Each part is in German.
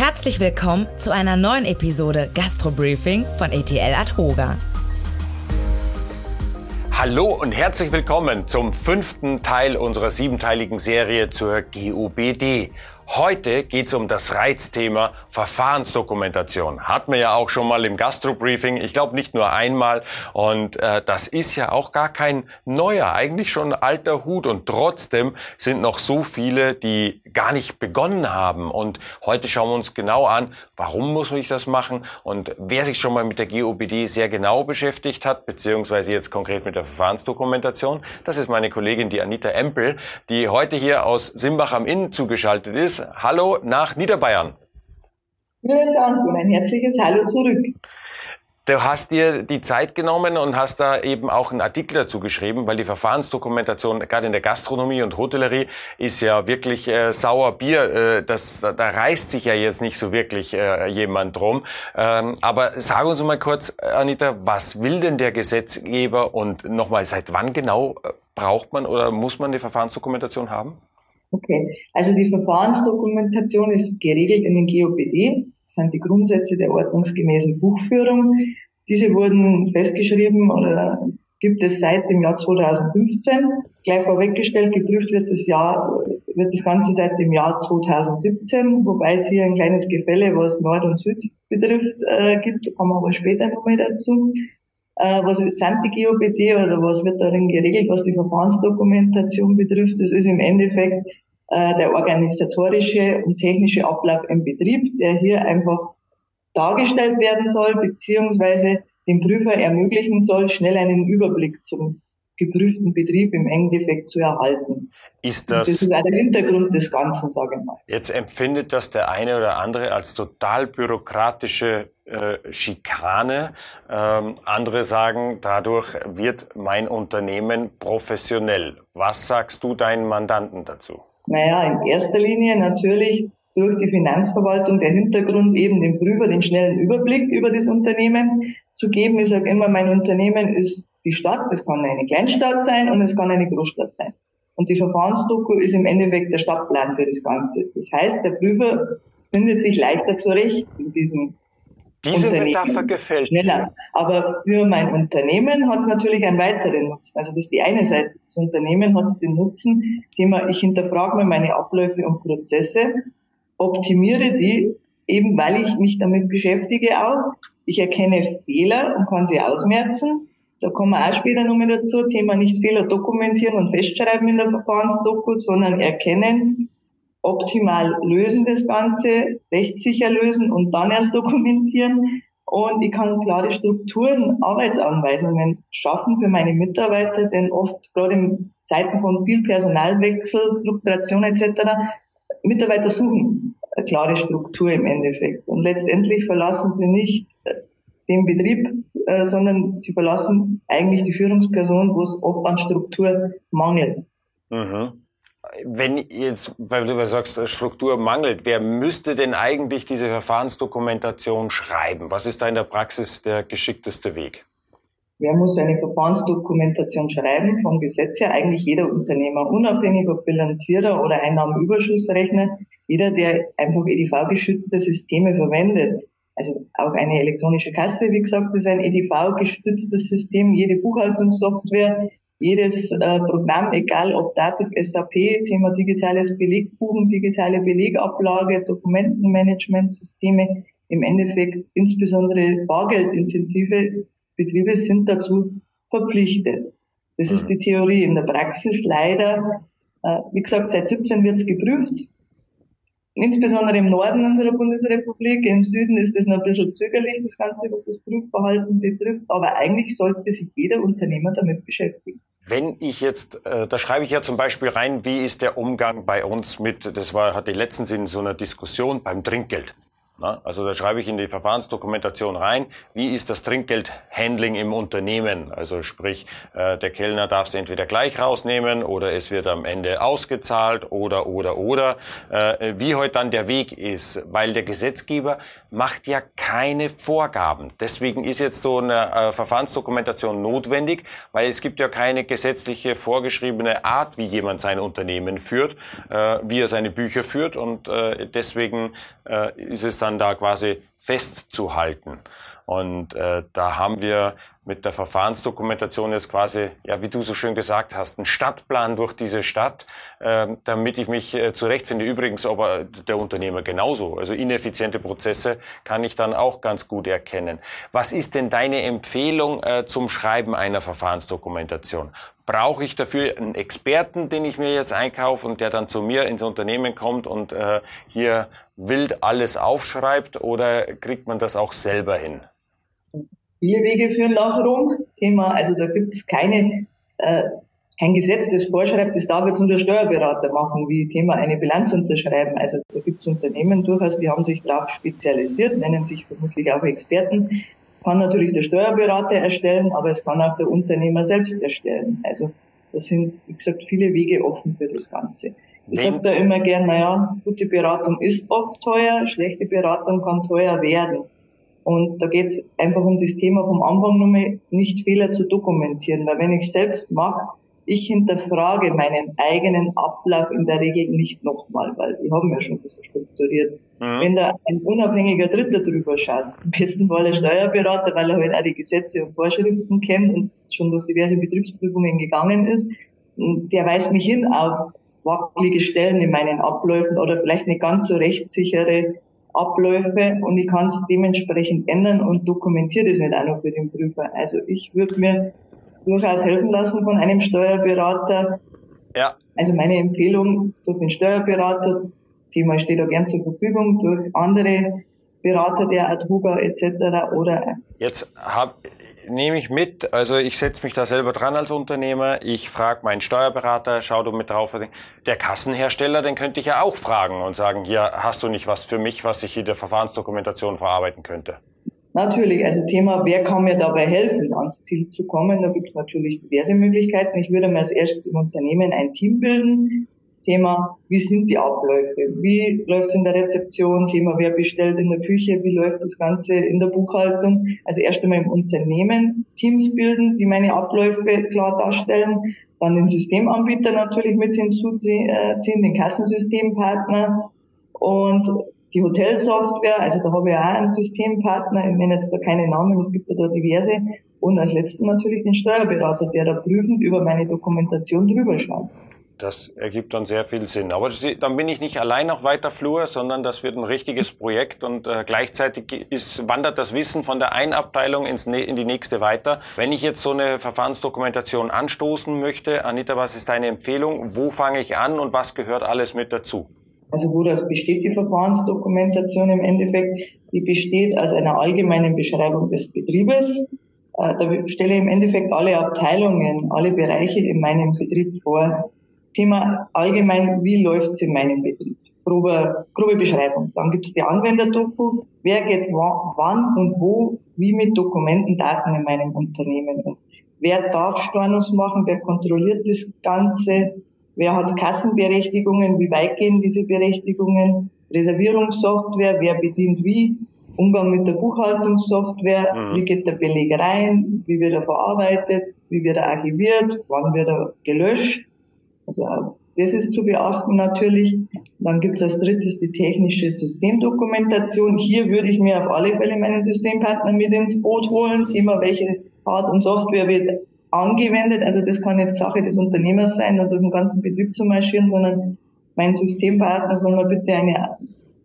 Herzlich willkommen zu einer neuen Episode Gastro Briefing von ETL Adhoga. Hallo und herzlich willkommen zum fünften Teil unserer siebenteiligen Serie zur GUBD. Heute geht es um das Reizthema Verfahrensdokumentation. Hatten wir ja auch schon mal im Gastro-Briefing, ich glaube nicht nur einmal. Und äh, das ist ja auch gar kein neuer, eigentlich schon alter Hut. Und trotzdem sind noch so viele, die gar nicht begonnen haben. Und heute schauen wir uns genau an, warum muss ich das machen? Und wer sich schon mal mit der GOBD sehr genau beschäftigt hat, beziehungsweise jetzt konkret mit der Verfahrensdokumentation, das ist meine Kollegin, die Anita Empel, die heute hier aus Simbach am Inn zugeschaltet ist Hallo nach Niederbayern. Vielen Dank und ein herzliches Hallo zurück. Du hast dir die Zeit genommen und hast da eben auch einen Artikel dazu geschrieben, weil die Verfahrensdokumentation gerade in der Gastronomie und Hotellerie ist ja wirklich äh, sauer Bier. Äh, das, da, da reißt sich ja jetzt nicht so wirklich äh, jemand drum. Ähm, aber sag uns mal kurz, Anita, was will denn der Gesetzgeber und nochmal, seit wann genau äh, braucht man oder muss man die Verfahrensdokumentation haben? Okay, also die Verfahrensdokumentation ist geregelt in den GOPD. Das sind die Grundsätze der ordnungsgemäßen Buchführung. Diese wurden festgeschrieben oder gibt es seit dem Jahr 2015. Gleich vorweggestellt, geprüft wird das Jahr, wird das Ganze seit dem Jahr 2017, wobei es hier ein kleines Gefälle, was Nord und Süd betrifft, äh, gibt, kommen wir aber später nochmal dazu. Äh, was sind die GOPD oder was wird darin geregelt, was die Verfahrensdokumentation betrifft? Das ist im Endeffekt äh, der organisatorische und technische Ablauf im Betrieb, der hier einfach dargestellt werden soll, beziehungsweise dem Prüfer ermöglichen soll, schnell einen Überblick zum geprüften Betrieb im Endeffekt zu erhalten. Ist das, das ist der Hintergrund des Ganzen, sage ich mal. Jetzt empfindet das der eine oder andere als total bürokratische äh, Schikane. Ähm, andere sagen, dadurch wird mein Unternehmen professionell. Was sagst du deinen Mandanten dazu? Naja, in erster Linie natürlich durch die Finanzverwaltung der Hintergrund eben dem Prüfer den schnellen Überblick über das Unternehmen zu geben. Ich sage immer, mein Unternehmen ist die Stadt, das kann eine Kleinstadt sein und es kann eine Großstadt sein. Und die Verfahrensdoku ist im Endeffekt der Stadtplan für das Ganze. Das heißt, der Prüfer findet sich leichter zurecht in diesem diese Metapher gefällt schneller. Aber für mein Unternehmen hat es natürlich einen weiteren Nutzen. Also das ist die eine Seite. Das Unternehmen hat den Nutzen, Thema, ich hinterfrage mir meine Abläufe und Prozesse, optimiere die, eben weil ich mich damit beschäftige auch. Ich erkenne Fehler und kann sie ausmerzen. Da kommen wir auch später nochmal dazu. Thema nicht Fehler dokumentieren und festschreiben in der Verfahrensdoku, sondern erkennen, optimal lösen das Ganze, rechtssicher lösen und dann erst dokumentieren. Und ich kann klare Strukturen, Arbeitsanweisungen schaffen für meine Mitarbeiter, denn oft gerade in Zeiten von viel Personalwechsel, Fluktuation etc. Mitarbeiter suchen eine klare Struktur im Endeffekt. Und letztendlich verlassen sie nicht den Betrieb, äh, sondern sie verlassen eigentlich die Führungsperson, wo es oft an Struktur mangelt. Mhm wenn jetzt, weil du sagst, Struktur mangelt, wer müsste denn eigentlich diese Verfahrensdokumentation schreiben? Was ist da in der Praxis der geschickteste Weg? Wer muss eine Verfahrensdokumentation schreiben? Vom Gesetz her eigentlich jeder Unternehmer, unabhängig ob Bilanzierer oder Einnahmenüberschussrechner, jeder, der einfach EDV-geschützte Systeme verwendet. Also auch eine elektronische Kasse, wie gesagt, ist ein EDV-gestütztes System, jede Buchhaltungssoftware, jedes äh, Programm, egal ob Dativ, SAP, Thema digitales Belegbuchen, digitale Belegablage, Dokumentenmanagementsysteme, im Endeffekt insbesondere bargeldintensive Betriebe sind dazu verpflichtet. Das ist die Theorie. In der Praxis leider, äh, wie gesagt, seit 17 wird es geprüft insbesondere im Norden unserer Bundesrepublik. Im Süden ist das noch ein bisschen zögerlich, das Ganze, was das Prüfverhalten betrifft. Aber eigentlich sollte sich jeder Unternehmer damit beschäftigen. Wenn ich jetzt, äh, da schreibe ich ja zum Beispiel rein, wie ist der Umgang bei uns mit, das war, hatte letztens in so einer Diskussion beim Trinkgeld. Also da schreibe ich in die Verfahrensdokumentation rein, wie ist das Trinkgeldhandling im Unternehmen. Also sprich, äh, der Kellner darf es entweder gleich rausnehmen oder es wird am Ende ausgezahlt oder, oder, oder. Äh, wie heute dann der Weg ist, weil der Gesetzgeber macht ja keine Vorgaben. Deswegen ist jetzt so eine äh, Verfahrensdokumentation notwendig, weil es gibt ja keine gesetzliche vorgeschriebene Art, wie jemand sein Unternehmen führt, wie er seine Bücher führt und deswegen ist es dann da quasi festzuhalten. Und äh, da haben wir mit der Verfahrensdokumentation jetzt quasi, ja, wie du so schön gesagt hast, einen Stadtplan durch diese Stadt, äh, damit ich mich äh, zurechtfinde. Übrigens aber der Unternehmer genauso. Also ineffiziente Prozesse kann ich dann auch ganz gut erkennen. Was ist denn deine Empfehlung äh, zum Schreiben einer Verfahrensdokumentation? Brauche ich dafür einen Experten, den ich mir jetzt einkaufe und der dann zu mir ins Unternehmen kommt und äh, hier wild alles aufschreibt oder kriegt man das auch selber hin? Viele Wege führen nach Rom. Thema, also da gibt es keine, äh, kein Gesetz, das vorschreibt, das darf jetzt nur der Steuerberater machen, wie Thema eine Bilanz unterschreiben. Also da gibt es Unternehmen durchaus, die haben sich darauf spezialisiert, nennen sich vermutlich auch Experten. Das kann natürlich der Steuerberater erstellen, aber es kann auch der Unternehmer selbst erstellen. Also da sind, wie gesagt, viele Wege offen für das Ganze. Ich sage da immer gern, naja, gute Beratung ist oft teuer, schlechte Beratung kann teuer werden. Und da geht es einfach um das Thema vom Anfang nochmal, nicht Fehler zu dokumentieren. Weil wenn ich selbst mache, ich hinterfrage meinen eigenen Ablauf in der Regel nicht nochmal, weil die haben ja schon das strukturiert. Mhm. Wenn da ein unabhängiger Dritter drüber schaut, am besten Fall ein Steuerberater, weil er halt auch die Gesetze und Vorschriften kennt und schon durch diverse Betriebsprüfungen gegangen ist, der weist mich hin auf wackelige Stellen in meinen Abläufen oder vielleicht eine ganz so rechtssichere Abläufe und ich kann es dementsprechend ändern und dokumentiere das nicht auch noch für den Prüfer. Also ich würde mir durchaus helfen lassen von einem Steuerberater. Ja. Also meine Empfehlung durch den Steuerberater, Thema steht da gern zur Verfügung, durch andere Berater der Adhuga etc. oder Jetzt hab, nehme ich mit. Also ich setze mich da selber dran als Unternehmer. Ich frage meinen Steuerberater, schau du mit drauf. Der Kassenhersteller, den könnte ich ja auch fragen und sagen, hier hast du nicht was für mich, was ich in der Verfahrensdokumentation verarbeiten könnte. Natürlich, also Thema, wer kann mir dabei helfen, ans Ziel zu kommen? Da gibt es natürlich diverse Möglichkeiten. Ich würde mir als erstes im Unternehmen ein Team bilden, Thema, wie sind die Abläufe? Wie läuft es in der Rezeption? Thema, wer bestellt in der Küche? Wie läuft das Ganze in der Buchhaltung? Also erst einmal im Unternehmen Teams bilden, die meine Abläufe klar darstellen. Dann den Systemanbieter natürlich mit hinzuziehen, den Kassensystempartner und die Hotelsoftware. Also da habe ich auch einen Systempartner. Ich nenne jetzt da keine Namen, es gibt ja da diverse. Und als letzten natürlich den Steuerberater, der da prüfend über meine Dokumentation drüber schaut. Das ergibt dann sehr viel Sinn. Aber dann bin ich nicht allein auf weiter Flur, sondern das wird ein richtiges Projekt und äh, gleichzeitig ist, wandert das Wissen von der einen Abteilung ins, in die nächste weiter. Wenn ich jetzt so eine Verfahrensdokumentation anstoßen möchte, Anita, was ist deine Empfehlung? Wo fange ich an und was gehört alles mit dazu? Also wo das besteht, die Verfahrensdokumentation im Endeffekt, die besteht aus einer allgemeinen Beschreibung des Betriebes. Äh, da stelle ich im Endeffekt alle Abteilungen, alle Bereiche in meinem Betrieb vor Thema allgemein, wie läuft es in meinem Betrieb? Grobe, grobe Beschreibung. Dann gibt es die Anwenderdoku. Wer geht wann und wo, wie mit Dokumenten, Daten in meinem Unternehmen um? Wer darf Stornos machen? Wer kontrolliert das Ganze? Wer hat Kassenberechtigungen? Wie weit gehen diese Berechtigungen? Reservierungssoftware? Wer bedient wie? Umgang mit der Buchhaltungssoftware? Mhm. Wie geht der Beleg rein? Wie wird er verarbeitet? Wie wird er archiviert? Wann wird er gelöscht? Also das ist zu beachten natürlich. Dann gibt es als drittes die technische Systemdokumentation. Hier würde ich mir auf alle Fälle meinen Systempartner mit ins Boot holen. Thema, welche Hard- und Software wird angewendet. Also das kann jetzt Sache des Unternehmers sein und durch den ganzen Betrieb zu marschieren, sondern mein Systempartner soll mir bitte eine,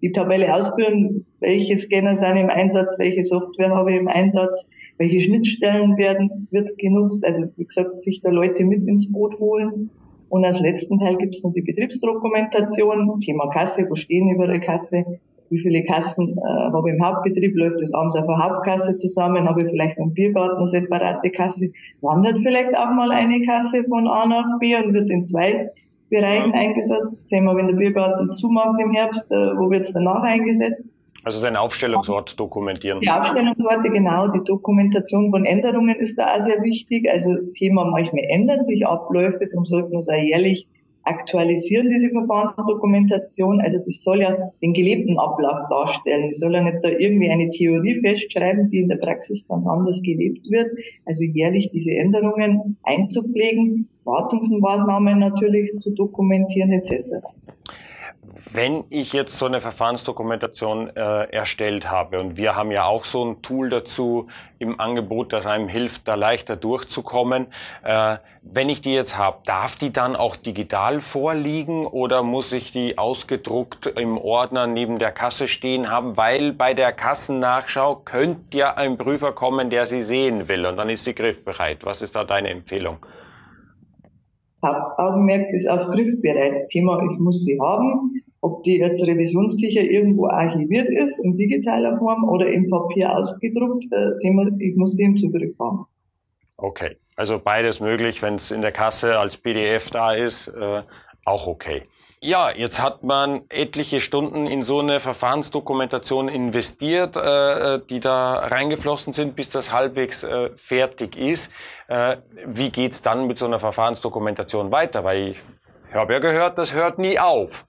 die Tabelle ausführen, welche Scanner sind im Einsatz, welche Software habe ich im Einsatz, welche Schnittstellen werden, wird genutzt. Also wie gesagt, sich da Leute mit ins Boot holen und als letzten Teil gibt es noch die Betriebsdokumentation, Thema Kasse, wo stehen überall Kasse, wie viele Kassen äh, habe ich im Hauptbetrieb, läuft das abends auf der Hauptkasse zusammen, habe ich vielleicht im Biergarten eine separate Kasse, wandert vielleicht auch mal eine Kasse von A nach B und wird in zwei Bereichen eingesetzt. Thema, wenn der Biergarten zumacht im Herbst, äh, wo wird es danach eingesetzt? Also den Aufstellungsort dokumentieren. Die Aufstellungsorte, genau. Die Dokumentation von Änderungen ist da auch sehr wichtig. Also Thema manchmal ändern sich Abläufe, darum sollten wir es auch jährlich aktualisieren, diese Verfahrensdokumentation. Also das soll ja den gelebten Ablauf darstellen. Es soll ja nicht da irgendwie eine Theorie festschreiben, die in der Praxis dann anders gelebt wird. Also jährlich diese Änderungen einzupflegen, Wartungsmaßnahmen natürlich zu dokumentieren etc. Wenn ich jetzt so eine Verfahrensdokumentation äh, erstellt habe und wir haben ja auch so ein Tool dazu im Angebot, das einem hilft, da leichter durchzukommen. Äh, wenn ich die jetzt habe, darf die dann auch digital vorliegen oder muss ich die ausgedruckt im Ordner neben der Kasse stehen haben? Weil bei der Kassennachschau könnte ja ein Prüfer kommen, der sie sehen will und dann ist sie griffbereit. Was ist da deine Empfehlung? Hauptaugenmerk ist auf griffbereit. Thema, ich muss sie haben. Ob die jetzt revisionssicher irgendwo archiviert ist, in digitaler Form oder im Papier ausgedruckt, äh, sehen wir, ich muss sie im Zugriff haben. Okay, also beides möglich, wenn es in der Kasse als PDF da ist. Äh, auch okay. Ja, jetzt hat man etliche Stunden in so eine Verfahrensdokumentation investiert, äh, die da reingeflossen sind, bis das halbwegs äh, fertig ist. Äh, wie geht's dann mit so einer Verfahrensdokumentation weiter? Weil ich habe ja gehört, das hört nie auf.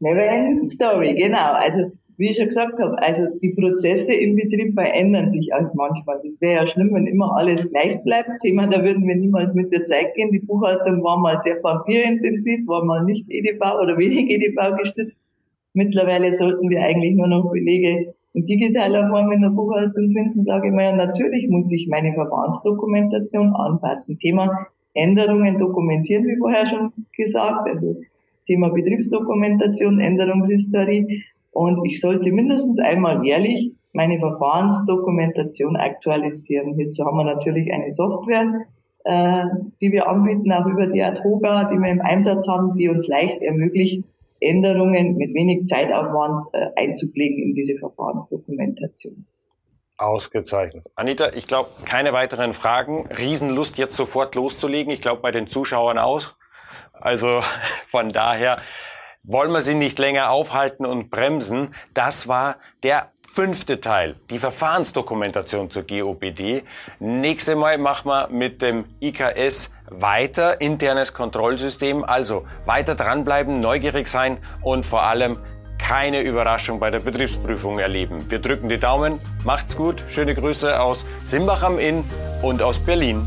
Never ending story, genau. Also wie ich schon gesagt habe, also die Prozesse im Betrieb verändern sich auch manchmal. Das wäre ja schlimm, wenn immer alles gleich bleibt. Thema, da würden wir niemals mit der Zeit gehen. Die Buchhaltung war mal sehr papierintensiv, war mal nicht EDV oder wenig EDV gestützt. Mittlerweile sollten wir eigentlich nur noch Belege in digitaler Form in der Buchhaltung finden, sage ich mal, ja, natürlich muss ich meine Verfahrensdokumentation anpassen. Thema Änderungen dokumentieren, wie vorher schon gesagt, also Thema Betriebsdokumentation, Änderungshistorie und ich sollte mindestens einmal jährlich meine Verfahrensdokumentation aktualisieren. Hierzu haben wir natürlich eine Software, äh, die wir anbieten, auch über die Atoga, die wir im Einsatz haben, die uns leicht ermöglicht, Änderungen mit wenig Zeitaufwand äh, einzupflegen in diese Verfahrensdokumentation. Ausgezeichnet. Anita, ich glaube, keine weiteren Fragen. Riesenlust, jetzt sofort loszulegen. Ich glaube, bei den Zuschauern auch. Also von daher wollen wir sie nicht länger aufhalten und bremsen. Das war der fünfte Teil, die Verfahrensdokumentation zur GOBD. Nächste Mal machen wir mit dem IKS weiter, internes Kontrollsystem. Also weiter dranbleiben, neugierig sein und vor allem keine Überraschung bei der Betriebsprüfung erleben. Wir drücken die Daumen, macht's gut, schöne Grüße aus Simbach am Inn und aus Berlin.